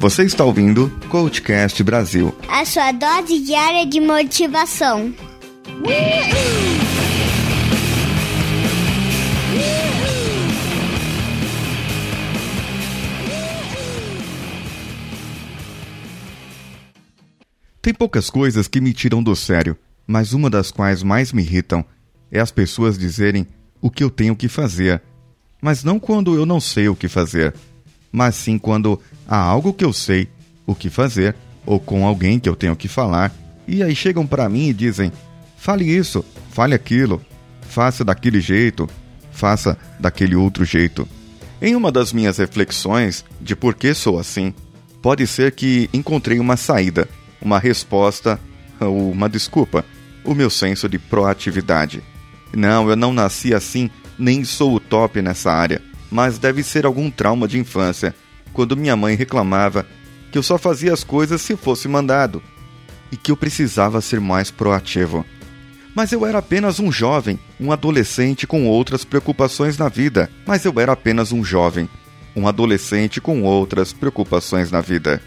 Você está ouvindo Coachcast Brasil. A sua dose diária de motivação. Tem poucas coisas que me tiram do sério, mas uma das quais mais me irritam é as pessoas dizerem o que eu tenho que fazer. Mas não quando eu não sei o que fazer, mas sim quando há algo que eu sei o que fazer ou com alguém que eu tenho que falar, e aí chegam para mim e dizem: fale isso, fale aquilo, faça daquele jeito, faça daquele outro jeito. Em uma das minhas reflexões de por que sou assim, pode ser que encontrei uma saída uma resposta ou uma desculpa, o meu senso de proatividade. Não, eu não nasci assim, nem sou o top nessa área, mas deve ser algum trauma de infância, quando minha mãe reclamava que eu só fazia as coisas se fosse mandado e que eu precisava ser mais proativo. Mas eu era apenas um jovem, um adolescente com outras preocupações na vida. Mas eu era apenas um jovem, um adolescente com outras preocupações na vida.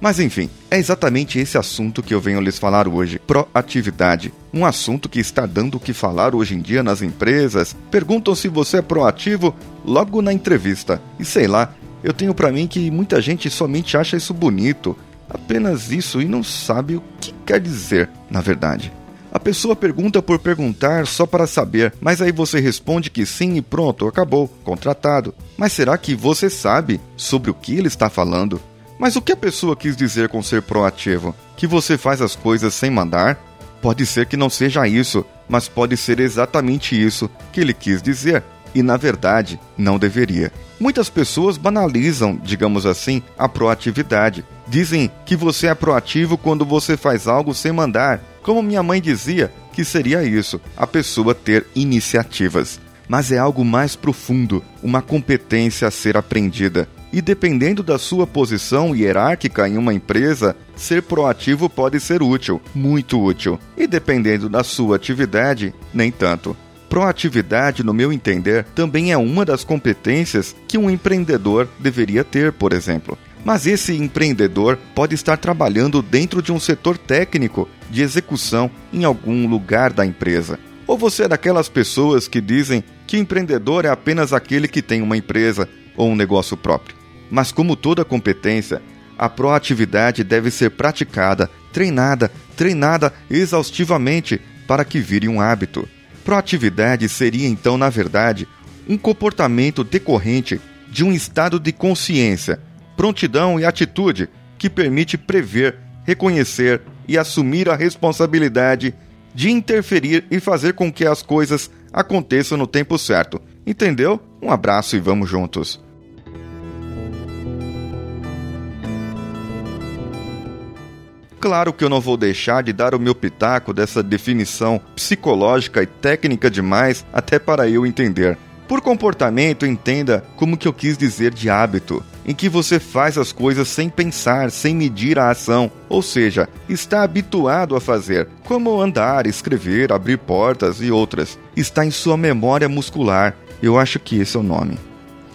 Mas enfim, é exatamente esse assunto que eu venho lhes falar hoje: proatividade. Um assunto que está dando o que falar hoje em dia nas empresas. Perguntam se você é proativo logo na entrevista. E sei lá, eu tenho para mim que muita gente somente acha isso bonito, apenas isso e não sabe o que quer dizer, na verdade. A pessoa pergunta por perguntar só para saber, mas aí você responde que sim e pronto, acabou, contratado. Mas será que você sabe sobre o que ele está falando? Mas o que a pessoa quis dizer com ser proativo? Que você faz as coisas sem mandar? Pode ser que não seja isso, mas pode ser exatamente isso que ele quis dizer. E na verdade, não deveria. Muitas pessoas banalizam, digamos assim, a proatividade. Dizem que você é proativo quando você faz algo sem mandar. Como minha mãe dizia, que seria isso, a pessoa ter iniciativas. Mas é algo mais profundo, uma competência a ser aprendida. E dependendo da sua posição hierárquica em uma empresa, ser proativo pode ser útil, muito útil. E dependendo da sua atividade, nem tanto. Proatividade, no meu entender, também é uma das competências que um empreendedor deveria ter, por exemplo. Mas esse empreendedor pode estar trabalhando dentro de um setor técnico de execução em algum lugar da empresa. Ou você é daquelas pessoas que dizem que empreendedor é apenas aquele que tem uma empresa ou um negócio próprio. Mas, como toda competência, a proatividade deve ser praticada, treinada, treinada exaustivamente para que vire um hábito. Proatividade seria então, na verdade, um comportamento decorrente de um estado de consciência, prontidão e atitude que permite prever, reconhecer e assumir a responsabilidade de interferir e fazer com que as coisas aconteçam no tempo certo. Entendeu? Um abraço e vamos juntos. Claro que eu não vou deixar de dar o meu pitaco dessa definição psicológica e técnica demais até para eu entender. Por comportamento, entenda como que eu quis dizer de hábito, em que você faz as coisas sem pensar, sem medir a ação, ou seja, está habituado a fazer, como andar, escrever, abrir portas e outras. Está em sua memória muscular. Eu acho que esse é o nome.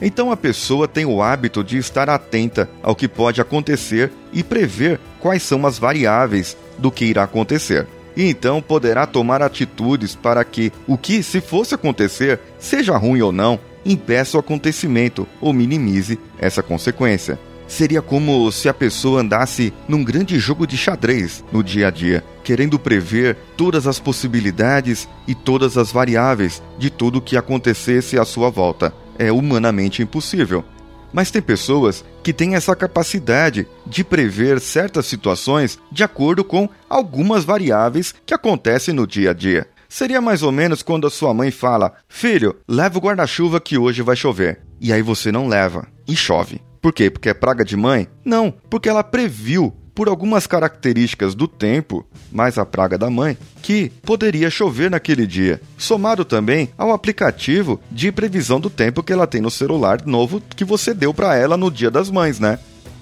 Então a pessoa tem o hábito de estar atenta ao que pode acontecer e prever quais são as variáveis do que irá acontecer. E então poderá tomar atitudes para que o que, se fosse acontecer, seja ruim ou não, impeça o acontecimento ou minimize essa consequência. Seria como se a pessoa andasse num grande jogo de xadrez no dia a dia, querendo prever todas as possibilidades e todas as variáveis de tudo o que acontecesse à sua volta é humanamente impossível. Mas tem pessoas que têm essa capacidade de prever certas situações de acordo com algumas variáveis que acontecem no dia a dia. Seria mais ou menos quando a sua mãe fala: Filho, leva o guarda-chuva que hoje vai chover. E aí você não leva e chove. Por quê? Porque é praga de mãe? Não, porque ela previu por algumas características do tempo, mais a praga da mãe, que poderia chover naquele dia, somado também ao aplicativo de previsão do tempo que ela tem no celular novo que você deu para ela no Dia das Mães, né?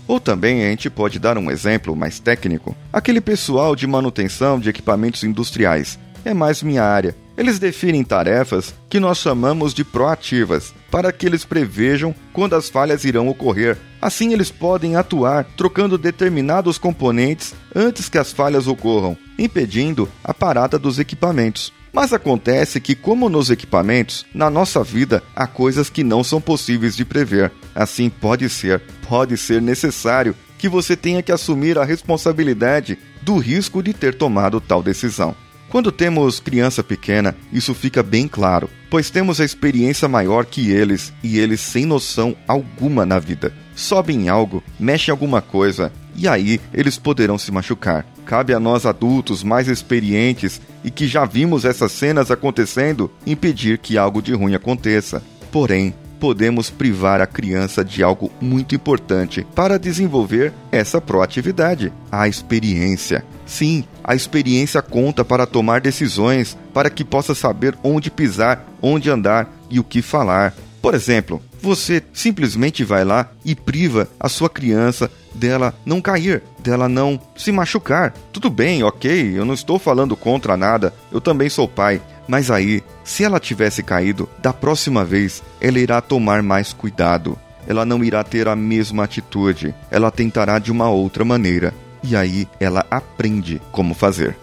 Ou também a gente pode dar um exemplo mais técnico: aquele pessoal de manutenção de equipamentos industriais. É mais minha área. Eles definem tarefas que nós chamamos de proativas, para que eles prevejam quando as falhas irão ocorrer. Assim, eles podem atuar trocando determinados componentes antes que as falhas ocorram, impedindo a parada dos equipamentos. Mas acontece que, como nos equipamentos, na nossa vida há coisas que não são possíveis de prever. Assim, pode ser, pode ser necessário que você tenha que assumir a responsabilidade do risco de ter tomado tal decisão. Quando temos criança pequena, isso fica bem claro, pois temos a experiência maior que eles e eles sem noção alguma na vida. Sobem em algo, mexem em alguma coisa e aí eles poderão se machucar. Cabe a nós adultos mais experientes e que já vimos essas cenas acontecendo impedir que algo de ruim aconteça. Porém, podemos privar a criança de algo muito importante para desenvolver essa proatividade: a experiência. Sim, a experiência conta para tomar decisões, para que possa saber onde pisar, onde andar e o que falar. Por exemplo, você simplesmente vai lá e priva a sua criança dela não cair, dela não se machucar. Tudo bem, ok, eu não estou falando contra nada, eu também sou pai. Mas aí, se ela tivesse caído, da próxima vez ela irá tomar mais cuidado. Ela não irá ter a mesma atitude, ela tentará de uma outra maneira. E aí ela aprende como fazer.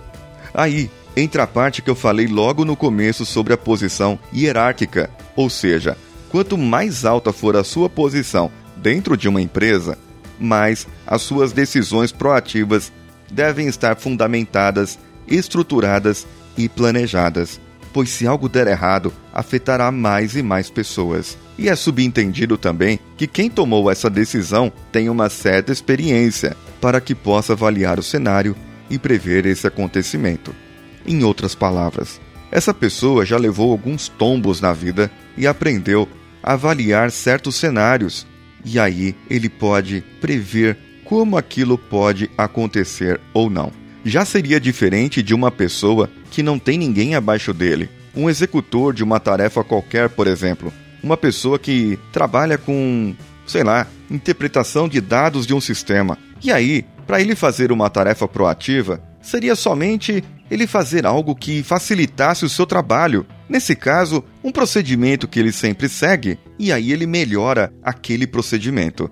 Aí entra a parte que eu falei logo no começo sobre a posição hierárquica, ou seja, quanto mais alta for a sua posição dentro de uma empresa, mais as suas decisões proativas devem estar fundamentadas, estruturadas e planejadas pois se algo der errado, afetará mais e mais pessoas. E é subentendido também que quem tomou essa decisão tem uma certa experiência para que possa avaliar o cenário e prever esse acontecimento. Em outras palavras, essa pessoa já levou alguns tombos na vida e aprendeu a avaliar certos cenários, e aí ele pode prever como aquilo pode acontecer ou não. Já seria diferente de uma pessoa que não tem ninguém abaixo dele. Um executor de uma tarefa qualquer, por exemplo. Uma pessoa que trabalha com, sei lá, interpretação de dados de um sistema. E aí, para ele fazer uma tarefa proativa, seria somente ele fazer algo que facilitasse o seu trabalho. Nesse caso, um procedimento que ele sempre segue, e aí ele melhora aquele procedimento.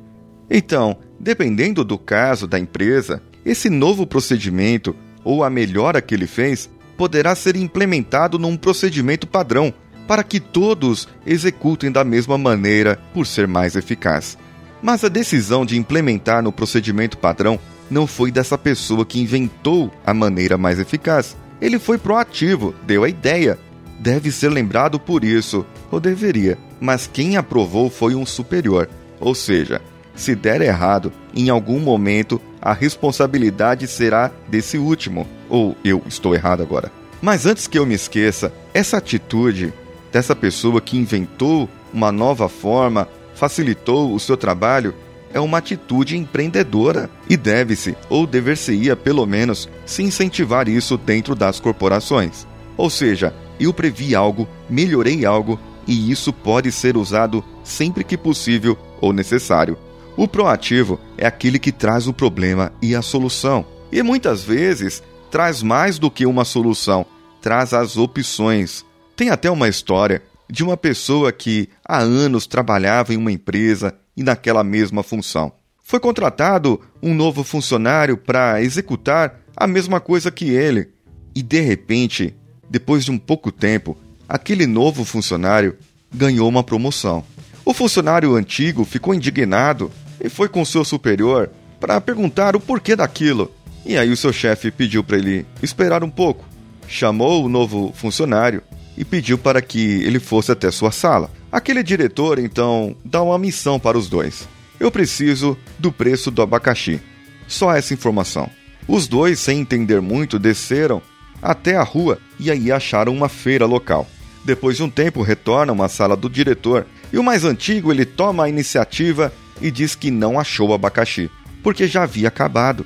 Então, dependendo do caso da empresa, esse novo procedimento, ou a melhora que ele fez, poderá ser implementado num procedimento padrão, para que todos executem da mesma maneira por ser mais eficaz. Mas a decisão de implementar no procedimento padrão não foi dessa pessoa que inventou a maneira mais eficaz. Ele foi proativo, deu a ideia. Deve ser lembrado por isso, ou deveria, mas quem aprovou foi um superior. Ou seja, se der errado, em algum momento a responsabilidade será desse último. Ou eu estou errado agora. Mas antes que eu me esqueça, essa atitude dessa pessoa que inventou uma nova forma, facilitou o seu trabalho, é uma atitude empreendedora e deve-se, ou dever-se-ia pelo menos, se incentivar isso dentro das corporações. Ou seja, eu previ algo, melhorei algo e isso pode ser usado sempre que possível ou necessário. O proativo é aquele que traz o problema e a solução. E muitas vezes traz mais do que uma solução, traz as opções. Tem até uma história de uma pessoa que há anos trabalhava em uma empresa e naquela mesma função. Foi contratado um novo funcionário para executar a mesma coisa que ele. E de repente, depois de um pouco tempo, aquele novo funcionário ganhou uma promoção. O funcionário antigo ficou indignado e foi com seu superior para perguntar o porquê daquilo. E aí o seu chefe pediu para ele esperar um pouco. Chamou o novo funcionário e pediu para que ele fosse até sua sala. Aquele diretor então dá uma missão para os dois. Eu preciso do preço do abacaxi. Só essa informação. Os dois, sem entender muito, desceram até a rua e aí acharam uma feira local. Depois de um tempo, retornam à sala do diretor e o mais antigo ele toma a iniciativa e diz que não achou o abacaxi, porque já havia acabado.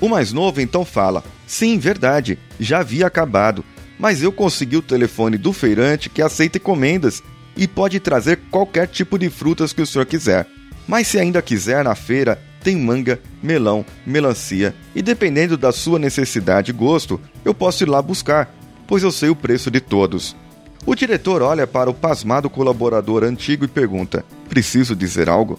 O mais novo então fala: Sim, verdade, já havia acabado, mas eu consegui o telefone do feirante que aceita encomendas e pode trazer qualquer tipo de frutas que o senhor quiser. Mas se ainda quiser na feira, tem manga, melão, melancia e dependendo da sua necessidade e gosto, eu posso ir lá buscar, pois eu sei o preço de todos. O diretor olha para o pasmado colaborador antigo e pergunta: Preciso dizer algo?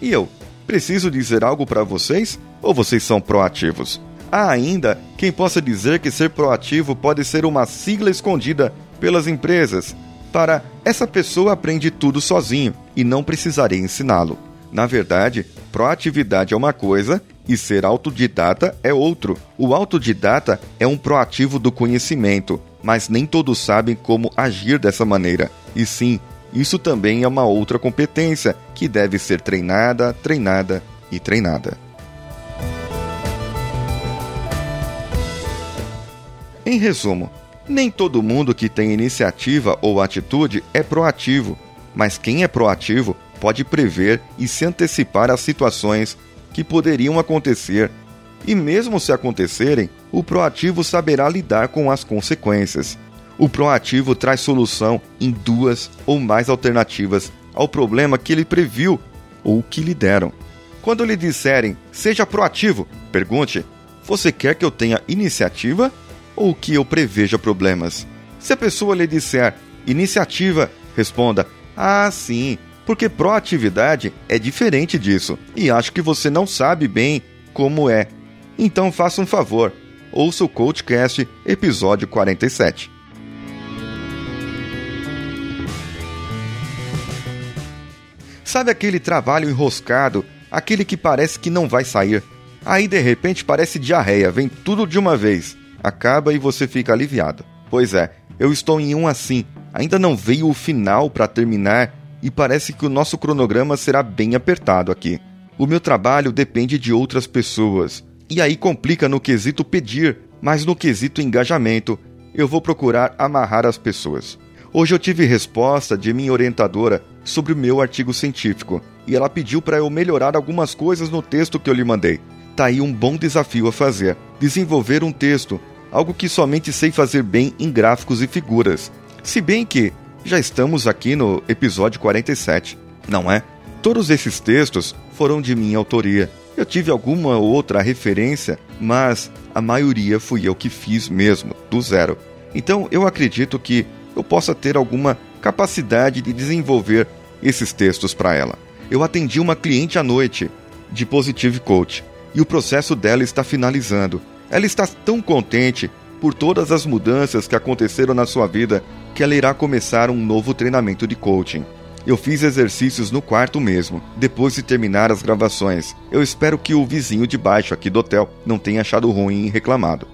E eu: Preciso dizer algo para vocês? Ou vocês são proativos? Há ainda quem possa dizer que ser proativo pode ser uma sigla escondida pelas empresas. Para essa pessoa aprende tudo sozinho e não precisarei ensiná-lo. Na verdade, proatividade é uma coisa e ser autodidata é outro. O autodidata é um proativo do conhecimento, mas nem todos sabem como agir dessa maneira. E sim, isso também é uma outra competência que deve ser treinada, treinada e treinada. Em resumo, nem todo mundo que tem iniciativa ou atitude é proativo, mas quem é proativo pode prever e se antecipar às situações que poderiam acontecer, e mesmo se acontecerem, o proativo saberá lidar com as consequências. O proativo traz solução em duas ou mais alternativas ao problema que ele previu ou que lhe deram. Quando lhe disserem seja proativo, pergunte: Você quer que eu tenha iniciativa ou que eu preveja problemas? Se a pessoa lhe disser iniciativa, responda: Ah, sim, porque proatividade é diferente disso e acho que você não sabe bem como é. Então faça um favor, ouça o Coachcast, episódio 47. Sabe aquele trabalho enroscado, aquele que parece que não vai sair? Aí de repente parece diarreia, vem tudo de uma vez acaba e você fica aliviado. Pois é, eu estou em um assim. Ainda não veio o final para terminar e parece que o nosso cronograma será bem apertado aqui. O meu trabalho depende de outras pessoas. E aí complica no quesito pedir, mas no quesito engajamento, eu vou procurar amarrar as pessoas. Hoje eu tive resposta de minha orientadora sobre o meu artigo científico e ela pediu para eu melhorar algumas coisas no texto que eu lhe mandei. Tá aí um bom desafio a fazer: desenvolver um texto algo que somente sei fazer bem em gráficos e figuras. Se bem que já estamos aqui no episódio 47, não é? Todos esses textos foram de minha autoria. Eu tive alguma outra referência, mas a maioria fui eu que fiz mesmo, do zero. Então eu acredito que eu possa ter alguma capacidade de desenvolver esses textos para ela. Eu atendi uma cliente à noite de Positive Coach e o processo dela está finalizando. Ela está tão contente por todas as mudanças que aconteceram na sua vida que ela irá começar um novo treinamento de coaching. Eu fiz exercícios no quarto mesmo, depois de terminar as gravações. Eu espero que o vizinho de baixo aqui do hotel não tenha achado ruim e reclamado.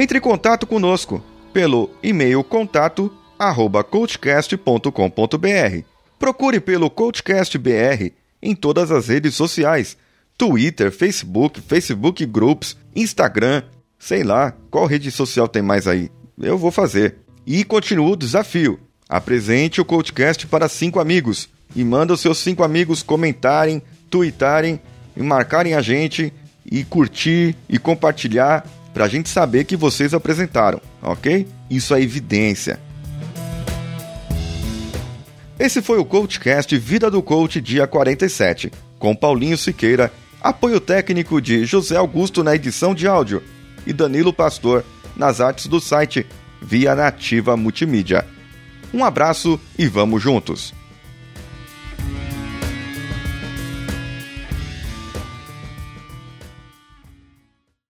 Entre em contato conosco pelo e-mail contato arroba coachcast.com.br. Procure pelo CoachCastBR em todas as redes sociais Twitter, Facebook, Facebook Groups, Instagram, sei lá, qual rede social tem mais aí? Eu vou fazer. E continua o desafio. Apresente o Coachcast para cinco amigos e manda os seus cinco amigos comentarem, tweetarem marcarem a gente e curtir e compartilhar para a gente saber que vocês apresentaram, ok? Isso é evidência. Esse foi o Coachcast Vida do Coach, dia 47, com Paulinho Siqueira Apoio técnico de José Augusto na edição de áudio e Danilo Pastor nas artes do site via Nativa Multimídia. Um abraço e vamos juntos!